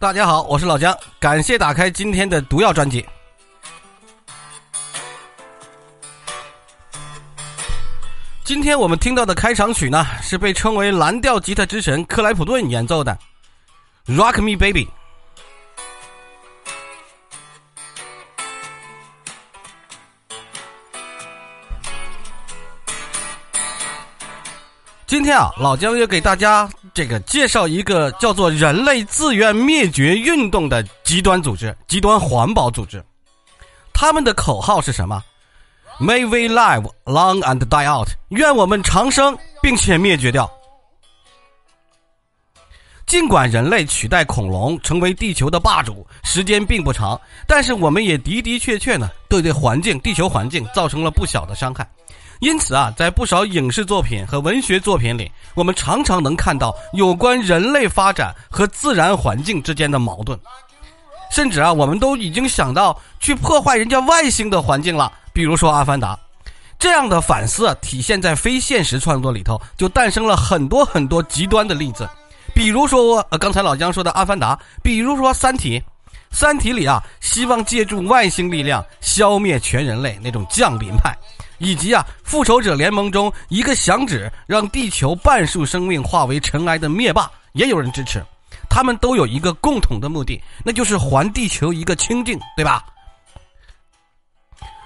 大家好，我是老姜，感谢打开今天的毒药专辑。今天我们听到的开场曲呢，是被称为蓝调吉他之神克莱普顿演奏的《Rock Me Baby》。今天啊，老姜要给大家这个介绍一个叫做“人类自愿灭绝运动”的极端组织、极端环保组织。他们的口号是什么？May we live long and die out，愿我们长生并且灭绝掉。尽管人类取代恐龙成为地球的霸主时间并不长，但是我们也的的确确呢，对对环境、地球环境造成了不小的伤害。因此啊，在不少影视作品和文学作品里，我们常常能看到有关人类发展和自然环境之间的矛盾。甚至啊，我们都已经想到去破坏人家外星的环境了。比如说《阿凡达》，这样的反思啊体现在非现实创作里头，就诞生了很多很多极端的例子。比如说，呃，刚才老姜说的《阿凡达》，比如说《三体》，《三体》里啊，希望借助外星力量消灭全人类那种降临派，以及啊，《复仇者联盟》中一个响指让地球半数生命化为尘埃的灭霸，也有人支持。他们都有一个共同的目的，那就是还地球一个清净，对吧？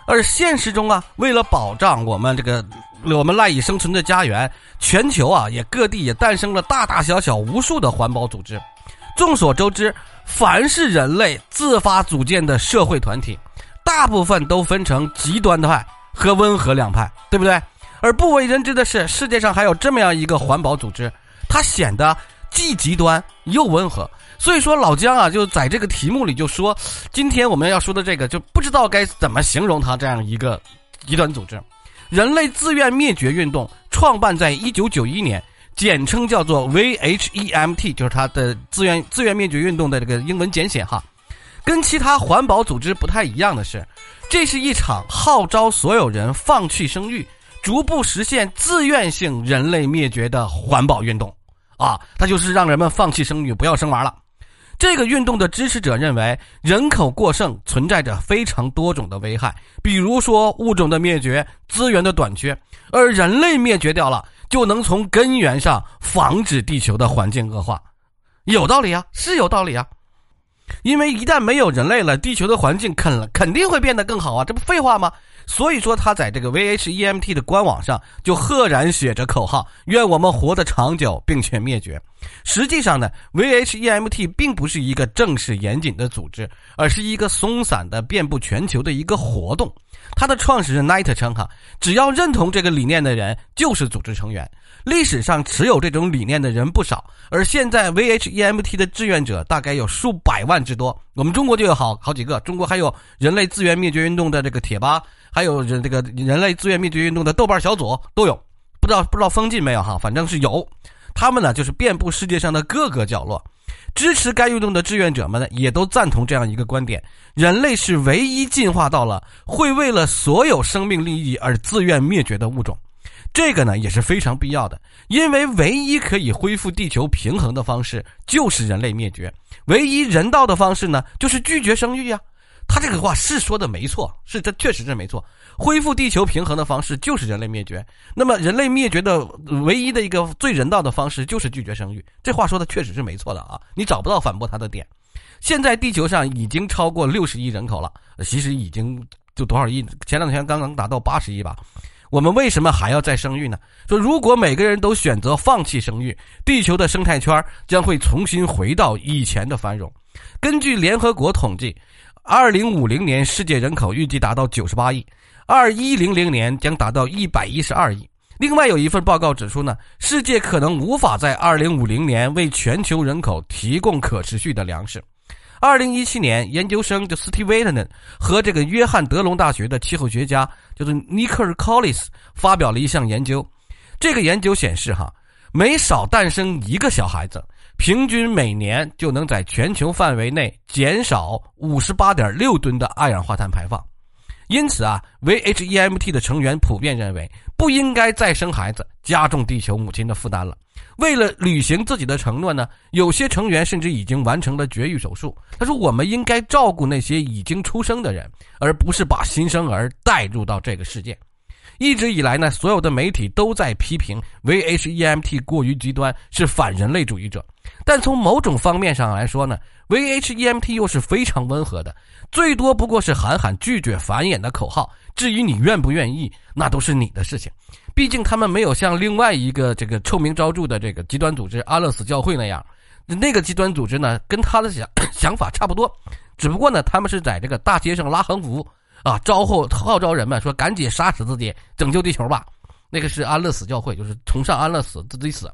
而现实中啊，为了保障我们这个我们赖以生存的家园，全球啊也各地也诞生了大大小小无数的环保组织。众所周知，凡是人类自发组建的社会团体，大部分都分成极端派和温和两派，对不对？而不为人知的是，世界上还有这么样一个环保组织，它显得既极端又温和。所以说，老姜啊，就在这个题目里就说，今天我们要说的这个，就不知道该怎么形容它这样一个极端组织。人类自愿灭绝运动创办在一九九一年，简称叫做 VHEMT，就是它的自愿自愿灭绝运动的这个英文简写哈。跟其他环保组织不太一样的是，这是一场号召所有人放弃生育，逐步实现自愿性人类灭绝的环保运动啊！它就是让人们放弃生育，不要生娃了。这个运动的支持者认为，人口过剩存在着非常多种的危害，比如说物种的灭绝、资源的短缺，而人类灭绝掉了，就能从根源上防止地球的环境恶化。有道理啊，是有道理啊。因为一旦没有人类了，地球的环境肯肯定会变得更好啊，这不废话吗？所以说，他在这个 VHEMT 的官网上就赫然写着口号：“愿我们活得长久，并且灭绝。”实际上呢，VHEMT 并不是一个正式严谨的组织，而是一个松散的、遍布全球的一个活动。它的创始人 Knight 称：“哈，只要认同这个理念的人，就是组织成员。”历史上持有这种理念的人不少，而现在 VHEMT 的志愿者大概有数百万之多。我们中国就有好好几个，中国还有人类自愿灭绝运动的这个贴吧，还有人这个人类自愿灭绝运动的豆瓣小组都有。不知道不知道封禁没有哈，反正是有。他们呢就是遍布世界上的各个角落，支持该运动的志愿者们呢也都赞同这样一个观点：人类是唯一进化到了会为了所有生命利益而自愿灭绝的物种。这个呢也是非常必要的，因为唯一可以恢复地球平衡的方式就是人类灭绝，唯一人道的方式呢就是拒绝生育呀。他这个话是说的没错，是这确实是没错。恢复地球平衡的方式就是人类灭绝，那么人类灭绝的唯一的一个最人道的方式就是拒绝生育。这话说的确实是没错的啊，你找不到反驳他的点。现在地球上已经超过六十亿人口了，其实已经就多少亿？前两天刚刚达到八十亿吧。我们为什么还要再生育呢？说如果每个人都选择放弃生育，地球的生态圈将会重新回到以前的繁荣。根据联合国统计，二零五零年世界人口预计达到九十八亿，二一零零年将达到一百一十二亿。另外有一份报告指出呢，世界可能无法在二零五零年为全球人口提供可持续的粮食。二零一七年，研究生就 Steve w a t e n 和这个约翰德隆大学的气候学家就是 Nicker Collis 发表了一项研究。这个研究显示，哈，每少诞生一个小孩子，平均每年就能在全球范围内减少五十八点六吨的二氧化碳排放。因此啊，VHEMT 的成员普遍认为，不应该再生孩子，加重地球母亲的负担了。为了履行自己的承诺呢，有些成员甚至已经完成了绝育手术。他说：“我们应该照顾那些已经出生的人，而不是把新生儿带入到这个世界。”一直以来呢，所有的媒体都在批评 VHEMT 过于极端，是反人类主义者。但从某种方面上来说呢，VHEMT 又是非常温和的，最多不过是喊喊拒绝繁衍的口号。至于你愿不愿意，那都是你的事情。毕竟他们没有像另外一个这个臭名昭著的这个极端组织安乐死教会那样，那个极端组织呢，跟他的想 想法差不多，只不过呢，他们是在这个大街上拉横幅啊，招后号召人们说赶紧杀死自己，拯救地球吧。那个是安乐死教会，就是崇尚安乐死，自己死。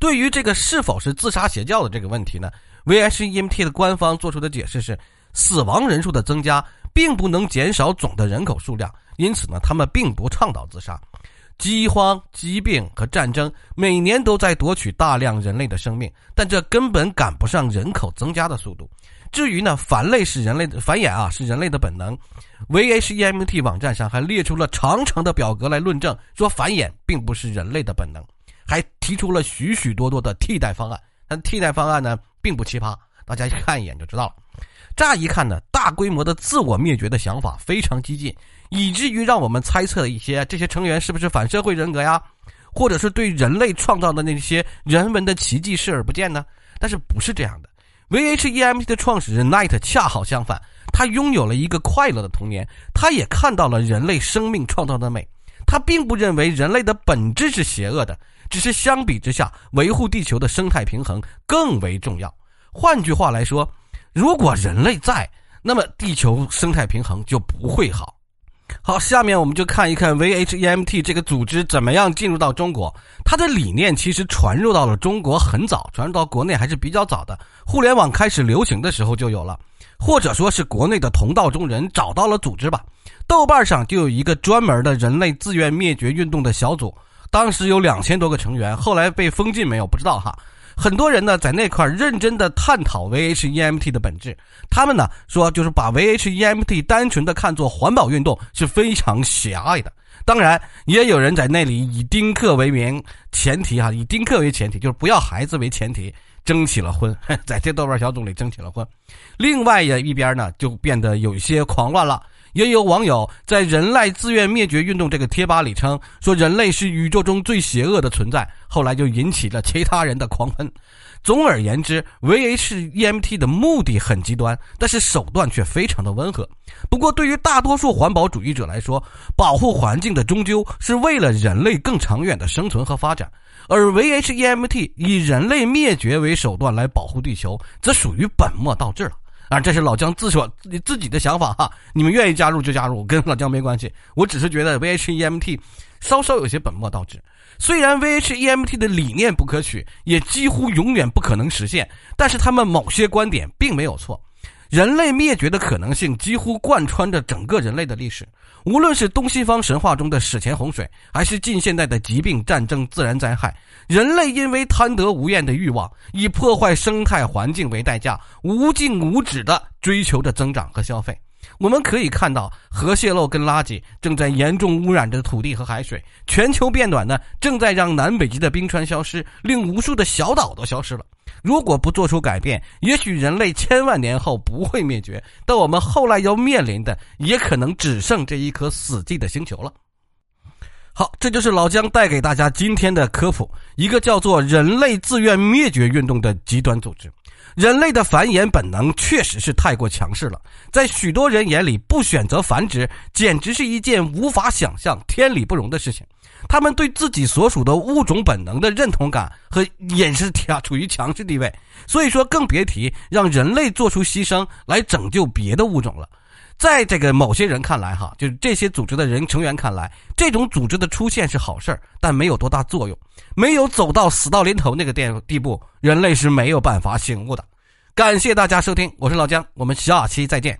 对于这个是否是自杀邪教的这个问题呢？VSEMT 的官方做出的解释是，死亡人数的增加并不能减少总的人口数量，因此呢，他们并不倡导自杀。饥荒、疾病和战争每年都在夺取大量人类的生命，但这根本赶不上人口增加的速度。至于呢，繁类是人类的繁衍啊，是人类的本能。VHEMT 网站上还列出了长长的表格来论证，说繁衍并不是人类的本能，还提出了许许多多的替代方案。但替代方案呢，并不奇葩，大家看一眼就知道了。乍一看呢，大规模的自我灭绝的想法非常激进。以至于让我们猜测一些这些成员是不是反社会人格呀，或者是对人类创造的那些人文的奇迹视而不见呢？但是不是这样的？VHEMT 的创始人 Knight 恰好相反，他拥有了一个快乐的童年，他也看到了人类生命创造的美。他并不认为人类的本质是邪恶的，只是相比之下，维护地球的生态平衡更为重要。换句话来说，如果人类在，那么地球生态平衡就不会好。好，下面我们就看一看 VHEMT 这个组织怎么样进入到中国。它的理念其实传入到了中国很早，传入到国内还是比较早的。互联网开始流行的时候就有了，或者说是国内的同道中人找到了组织吧。豆瓣上就有一个专门的人类自愿灭绝运动的小组，当时有两千多个成员，后来被封禁没有？不知道哈。很多人呢在那块认真的探讨 VHEMT 的本质，他们呢说就是把 VHEMT 单纯的看作环保运动是非常狭隘的。当然，也有人在那里以丁克为名前提哈，以丁克为前提，就是不要孩子为前提，争起了婚，在这豆瓣小组里争起了婚。另外呀一边呢就变得有一些狂乱了。也有网友在“人类自愿灭绝运动”这个贴吧里称说，人类是宇宙中最邪恶的存在。后来就引起了其他人的狂喷。总而言之，VHEMT 的目的很极端，但是手段却非常的温和。不过，对于大多数环保主义者来说，保护环境的终究是为了人类更长远的生存和发展，而 VHEMT 以人类灭绝为手段来保护地球，则属于本末倒置了。啊，这是老姜自说自自己的想法哈，你们愿意加入就加入，跟老姜没关系。我只是觉得 VHEMT 稍稍有些本末倒置。虽然 VHEMT 的理念不可取，也几乎永远不可能实现，但是他们某些观点并没有错。人类灭绝的可能性几乎贯穿着整个人类的历史，无论是东西方神话中的史前洪水，还是近现代的疾病、战争、自然灾害，人类因为贪得无厌的欲望，以破坏生态环境为代价，无尽无止地追求着增长和消费。我们可以看到，核泄漏跟垃圾正在严重污染着土地和海水；全球变暖呢，正在让南北极的冰川消失，令无数的小岛都消失了。如果不做出改变，也许人类千万年后不会灭绝，但我们后来要面临的，也可能只剩这一颗死寂的星球了。好，这就是老姜带给大家今天的科普：一个叫做“人类自愿灭绝运动”的极端组织。人类的繁衍本能确实是太过强势了，在许多人眼里，不选择繁殖简直是一件无法想象、天理不容的事情。他们对自己所属的物种本能的认同感和也是强处于强势地位，所以说更别提让人类做出牺牲来拯救别的物种了。在这个某些人看来，哈，就是这些组织的人成员看来，这种组织的出现是好事儿但没有多大作用，没有走到死到临头那个地地步，人类是没有办法醒悟的。感谢大家收听，我是老姜，我们下期再见。